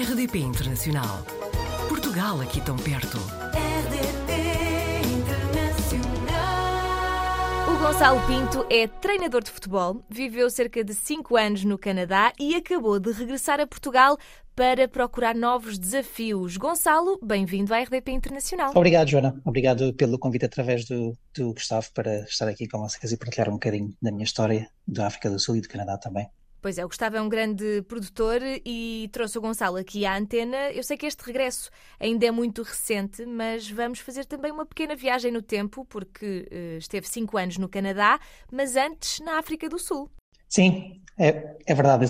RDP Internacional. Portugal aqui tão perto. RDP Internacional. O Gonçalo Pinto é treinador de futebol, viveu cerca de 5 anos no Canadá e acabou de regressar a Portugal para procurar novos desafios. Gonçalo, bem-vindo à RDP Internacional. Obrigado, Joana. Obrigado pelo convite através do, do Gustavo para estar aqui com vocês e partilhar um bocadinho da minha história da África do Sul e do Canadá também. Pois é, o Gustavo é um grande produtor e trouxe o Gonçalo aqui à antena. Eu sei que este regresso ainda é muito recente, mas vamos fazer também uma pequena viagem no tempo, porque eh, esteve cinco anos no Canadá, mas antes na África do Sul. Sim, é, é verdade.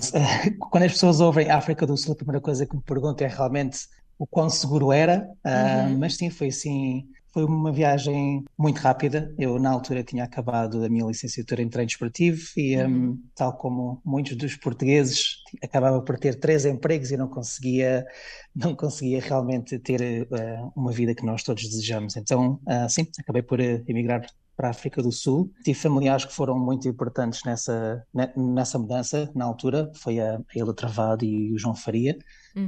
Quando as pessoas ouvem África do Sul, a primeira coisa que me perguntam é realmente o quão seguro era, ah, Uhum. mas sim, foi assim. Foi uma viagem muito rápida. Eu, na altura, tinha acabado a minha licenciatura em treino desportivo e, hum, tal como muitos dos portugueses, acabava por ter três empregos e não conseguia, não conseguia realmente ter eh, uma vida que nós todos desejamos. Então, ah, sim, acabei por eh, emigrar para a África do Sul. Tive familiares que foram muito importantes nessa, ne- nessa mudança, na altura. Foi a, a Ilha Travado e o João Faria,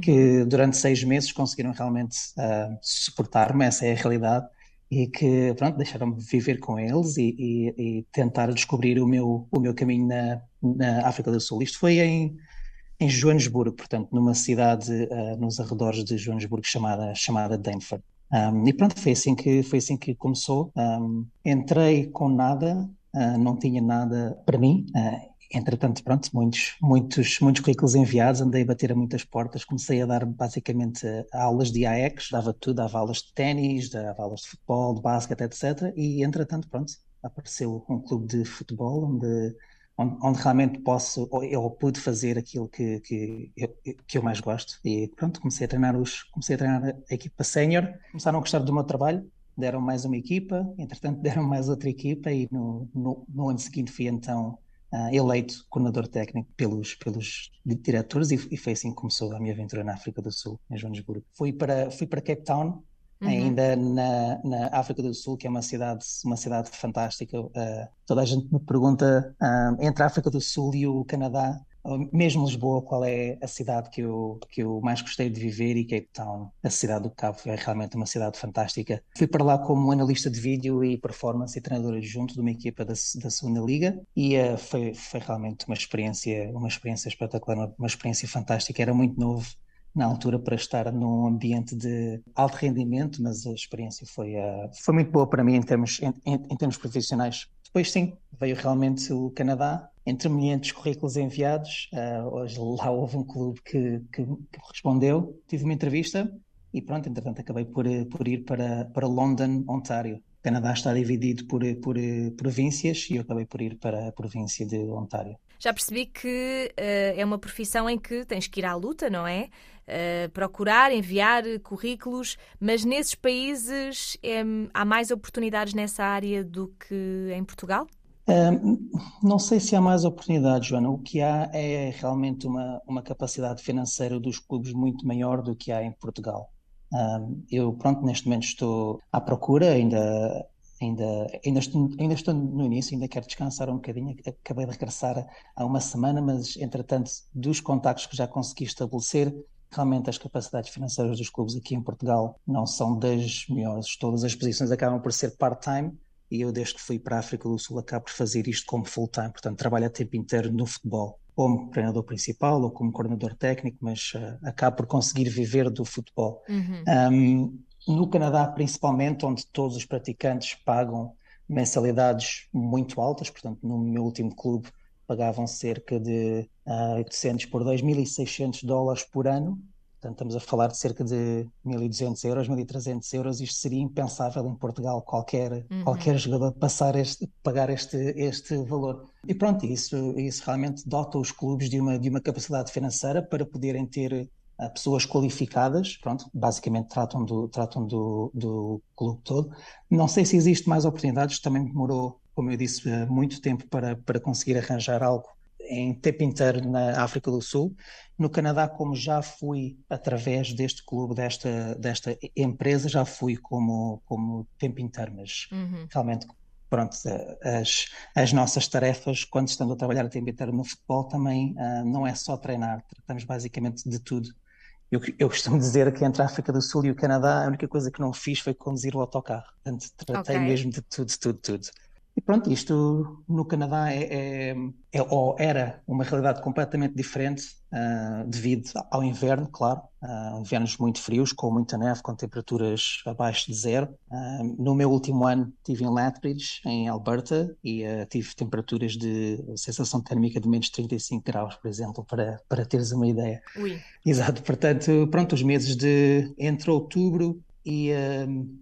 que durante seis meses conseguiram realmente ah, suportar-me, essa é a realidade, e que, pronto, deixaram-me viver com eles e, e- e tentar descobrir o meu, o meu caminho na, na África do Sul. Isto foi em, em Joanesburgo, portanto, numa cidade ah, nos arredores de Joanesburgo chamada, chamada Denver. Um, e pronto, foi assim que, foi assim que começou. Um, entrei com nada, ah, não tinha nada para mim. ah, entretanto, pronto, muitos, muitos, muitos currículos enviados, andei a bater a muitas portas, comecei a dar basicamente aulas de AEX, dava tudo, dava aulas de ténis, dava aulas de futebol, de basquete, etc. E entretanto, pronto, apareceu um clube de futebol onde onde, onde realmente posso, ou eu pude fazer aquilo que, que, eu, que eu mais gosto. E pronto, comecei a treinar os, comecei a treinar a equipa sénior, começaram a gostar do meu trabalho, deram mais uma equipa, entretanto deram mais outra equipa e no, no, no ano seguinte fui então ah, eleito coordenador técnico pelos, pelos diretores e, e foi assim que começou a minha aventura na África do Sul, em Joanesburgo. Fui para, fui para Cape Town, ainda na, na África do Sul, que é uma cidade, uma cidade fantástica. Uh, toda a gente me pergunta um, entre a África do Sul e o Canadá, mesmo Lisboa, qual é a cidade que eu, que eu mais gostei de viver e Cape Town, a cidade do Cabo, é realmente uma cidade fantástica. Fui para lá como analista de vídeo e performance e treinador adjunto de uma equipa da, da segunda liga e uh, foi, foi realmente uma experiência, uma experiência espetacular, uma, uma experiência fantástica. Era muito novo na altura para estar num ambiente de alto rendimento, mas a experiência foi, uh, foi muito boa para mim em termos, em, em, em termos profissionais. Depois sim, veio realmente o Canadá, entre milhares currículos enviados, uh, hoje lá houve um clube que, que, que, respondeu, tive uma entrevista e pronto, entretanto acabei por, por ir para, para London, Ontário. O Canadá está dividido por, por províncias e eu acabei por ir para a província de Ontário. Já percebi que uh, é uma profissão em que tens que ir à luta, não é? Uh, procurar, enviar currículos, mas nesses países é, há mais oportunidades nessa área do que em Portugal? Não sei se há mais oportunidades, Joana. O que há é realmente uma, uma capacidade financeira dos clubes muito maior do que há em Portugal. Um, eu, pronto, neste momento estou à procura, ainda Ainda, ainda, estou, ainda estou no início, ainda quero descansar um bocadinho. Acabei de regressar há uma semana, mas entretanto, dos contactos que já consegui estabelecer, realmente as capacidades financeiras dos clubes aqui em Portugal não são das melhores. Todas as posições acabam por ser part-time e eu, desde que fui para a África do Sul, acabo por fazer isto como full-time. Portanto, trabalho a tempo inteiro no futebol, como treinador principal ou como coordenador técnico, mas uh, acabo por conseguir viver do futebol. Uhum. Um, no Canadá, principalmente, onde todos os praticantes pagam mensalidades muito altas, portanto, no meu último clube pagavam cerca de uh, 800 por 2.600 dólares por ano, portanto, estamos a falar de cerca de 1.200 euros, 1.300 euros, isto seria impensável em Portugal, qualquer, uhum. qualquer jogador passar este, pagar este, este valor. E pronto, isso, isso realmente dota os clubes de uma, de uma capacidade financeira para poderem ter pessoas qualificadas, pronto, basicamente tratam do, tratam do, do clube todo. Não sei se existe mais oportunidades, também demorou, como eu disse, muito tempo para, para conseguir arranjar algo em tempo inteiro na África do Sul. No Canadá, como já fui através deste clube, desta, desta empresa, já fui como, como tempo inteiro, mas uhum. realmente pronto, as, as nossas tarefas, quando estamos a trabalhar a tempo inteiro no futebol, também uh, não é só treinar, tratamos basicamente de tudo eu, eu, costumo dizer que entre a África do Sul e o Canadá, a única coisa que não fiz foi conduzir o autocarro. Portanto, tratei okay. mesmo de tudo, tudo, tudo. E pronto, isto no Canadá é, é, é ou era uma realidade completamente diferente uh, devido ao inverno, claro. Uh, invernos muito frios, com muita neve, com temperaturas abaixo de zero. Uh, no meu último ano estive em Lethbridge, em Alberta, e tive temperaturas de sensação térmica de menos 35 graus, por exemplo, para, para teres uma ideia. Ui. Exato, portanto, pronto, os meses de entre outubro e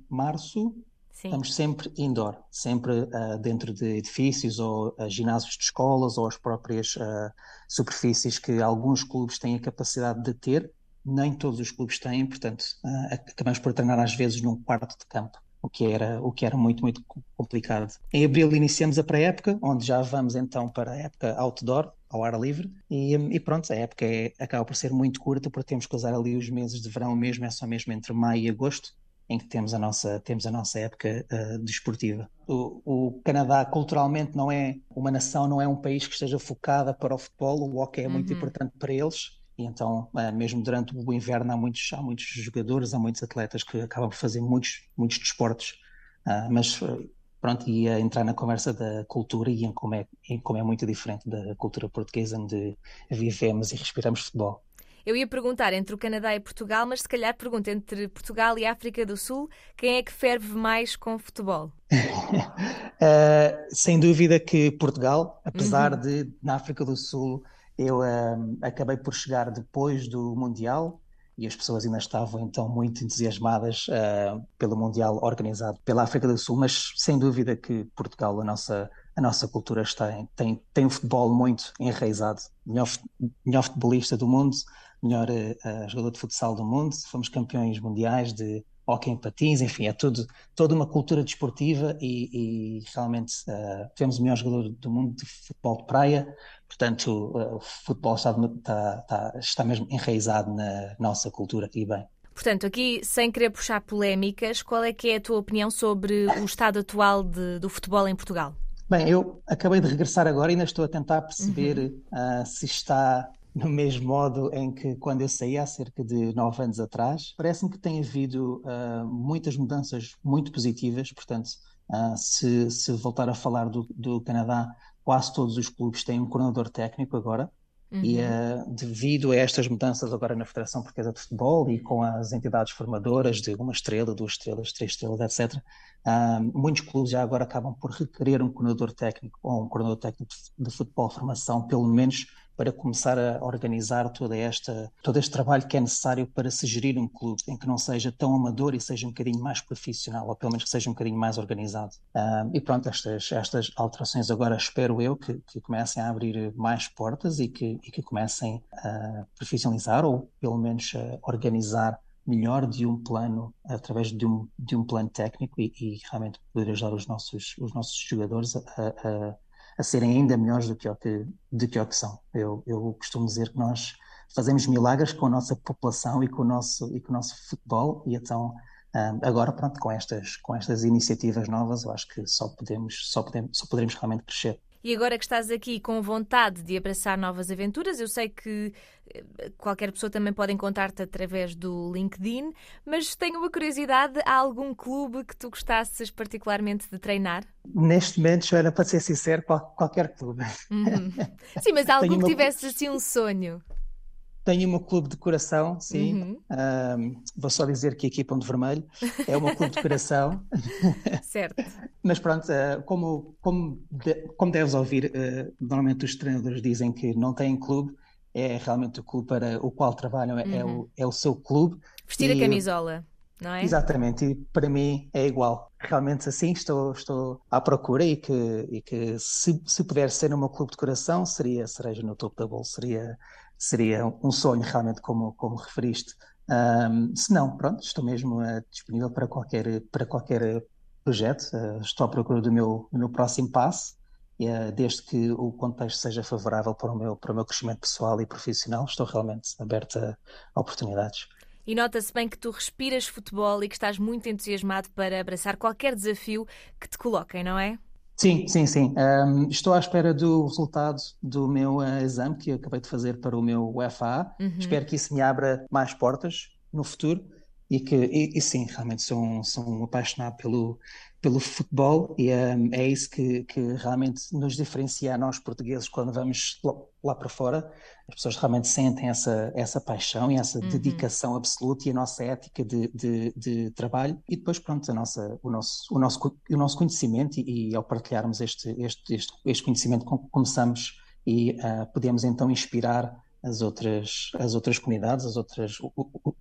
março Sim. Estamos sempre indoor, sempre uh, dentro de edifícios ou uh, ginásios de escolas ou as próprias uh, superfícies que alguns clubes têm a capacidade de ter. Nem todos os clubes têm, portanto, acabamos por treinar às vezes num quarto de campo, o que era, o que era muito, muito complicado. Em abril iniciamos a pré-época, onde já vamos então para a época outdoor, ao ar livre, e, e pronto, a época é, acaba por ser muito curta, porque temos que usar ali os meses de verão mesmo, é só mesmo entre maio e agosto, em que temos a nossa, temos a nossa época uh, desportiva. O, o, Canadá culturalmente não é uma nação, não é um país que esteja focada para o futebol, o hockey é uhum. muito importante para eles, e então, uh, mesmo durante o inverno, há muitos, há muitos jogadores, há muitos atletas que acabam por fazer muitos, muitos desportos, uh, mas pronto, ia entrar na conversa da cultura e em como, é, em como é muito diferente da cultura portuguesa, onde vivemos e respiramos futebol. Eu ia perguntar entre o Canadá e Portugal, mas se calhar pergunto entre Portugal e África do Sul, quem é que ferve mais com futebol? uh, sem dúvida que Portugal, apesar uhum. de na África do Sul eu uh, acabei por chegar depois do Mundial e as pessoas ainda estavam então muito entusiasmadas uh, pelo Mundial organizado pela África do Sul, mas sem dúvida que Portugal, a nossa, a nossa cultura está em, tem, tem o futebol muito enraizado. Melhor, melhor futebolista do mundo, melhor uh, jogador de futsal do mundo, fomos campeões mundiais de hockey em patins, enfim, é tudo, toda uma cultura desportiva e, e realmente uh, tivemos o melhor jogador do mundo de futebol de praia, portanto uh, o futebol está, está, está, está mesmo enraizado na nossa cultura e bem. Portanto, aqui, sem querer puxar polémicas, qual é que é a tua opinião sobre o estado atual de, do futebol em Portugal? Bem, eu acabei de regressar agora e ainda estou a tentar perceber uhum. uh, se está no mesmo modo em que quando eu saí há cerca de nove anos atrás, parece-me que tem havido uh, muitas mudanças muito positivas, portanto, uh, se, se, voltar a falar do, do, Canadá, quase todos os clubes têm um coordenador técnico agora, uhum. e uh, devido a estas mudanças agora na Federação Portuguesa de Futebol e com as entidades formadoras de uma estrela, duas estrelas, três estrelas, etc., muitos clubes já agora acabam por requerer um coordenador técnico ou um coordenador técnico de futebol formação, pelo menos para começar a organizar toda esta, todo este trabalho que é necessário para se gerir um clube, em que não seja tão amador e seja um bocadinho mais profissional, ou pelo menos que seja um bocadinho mais organizado. Uh, e pronto, estas, estas alterações agora espero eu que, que comecem a abrir mais portas e que, e que comecem a profissionalizar ou pelo menos a organizar melhor de um plano, através de um, de um plano técnico e, e realmente poder ajudar os nossos, os nossos jogadores a, a a serem ainda melhores do que o que, do que, o que são. Eu, eu costumo dizer que nós fazemos milagres com a nossa população e com o nosso, e com o nosso futebol, e então um, agora, pronto, com estas, com estas iniciativas novas, eu acho que só podemos, só podemos, só poderemos realmente crescer. E agora que estás aqui com vontade de abraçar novas aventuras, eu sei que eh, qualquer pessoa também pode encontrar-te através do LinkedIn, mas tenho uma curiosidade: há algum clube que tu gostasses particularmente de treinar? Neste momento, Joana, para ser sincero, qualquer clube. Uhum. Sim, mas há algum que tivesse assim um sonho? Tenho o meu clube de coração, sim. Uhum. Um, vou só dizer que a equipa de vermelho é o meu clube de coração. certo. Mas pronto, uh, como, como, de, como deves ouvir, uh, normalmente os treinadores dizem que não têm clube, é realmente o clube para o qual trabalham, uhum. é, o, uhum. é o seu clube. Vestir e, a camisola. Não é? Exatamente, e para mim é igual. Realmente assim estou, estou à procura e que, e que se, se puder ser no meu clube de coração, seria cereja no topo da bolsa, seria seria um sonho realmente, como, como referiste. Um, se não, pronto, estou mesmo uh, disponível para qualquer, para qualquer projeto. Uh, estou à procura do meu, do meu próximo passo, uh, desde que o contexto seja favorável para o, meu, para o meu crescimento pessoal e profissional. Estou realmente aberta a oportunidades. E nota-se bem que tu respiras futebol e que estás muito entusiasmado para abraçar qualquer desafio que te coloquem, não é? Sim, sim, sim. Um, estou à espera do resultado do meu uh, exame que eu acabei de fazer para o meu UFA. Uhum. Espero que isso me abra mais portas no futuro e que, e, e sim, realmente sou um, sou um apaixonado pelo, pelo futebol e um, é isso que, que realmente nos diferencia a nós portugueses quando vamos lá, para fora. As pessoas realmente sentem essa, essa paixão e essa uhum. dedicação absoluta e a nossa ética de, de, de, trabalho e depois, pronto, a nossa, o, nosso, o, nosso, o nosso conhecimento e, e ao partilharmos este, este, este, este conhecimento começamos e uh, podemos então inspirar as outras, as outras comunidades, as outras,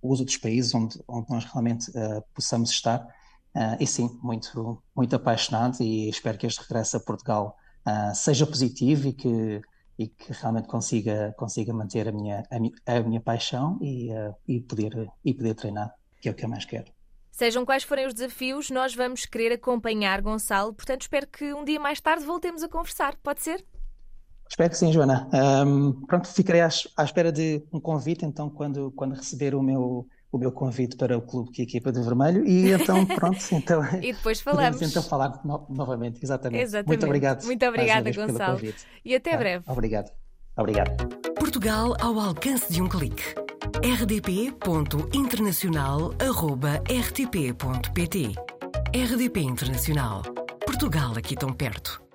os outros países onde, onde nós realmente uh, possamos estar Uh, e sim, muito, muito apaixonado e espero que este regresso a Portugal uh, seja positivo e que, e que realmente consiga, consiga manter a minha, a, a minha paixão e, e, poder, e poder treinar, que é o que eu mais quero. Sejam quais forem os desafios, nós vamos querer acompanhar Gonçalo, portanto espero que um dia mais tarde voltemos a conversar, pode ser? Espero que sim, Joana. Um, pronto, ficarei à, à espera de um convite, então, quando, quando receber o meu, o meu convite para o clube que equipa de vermelho e então pronto, então e depois falamos. então falar no, novamente, exatamente. exatamente. Muito obrigado. Muito obrigada, Gonçalo. E até ah, breve. Obrigado. Obrigado. Portugal ao alcance de um clique. rdp.internacional@rtp.pt. RDP Internacional. Portugal aqui tão perto.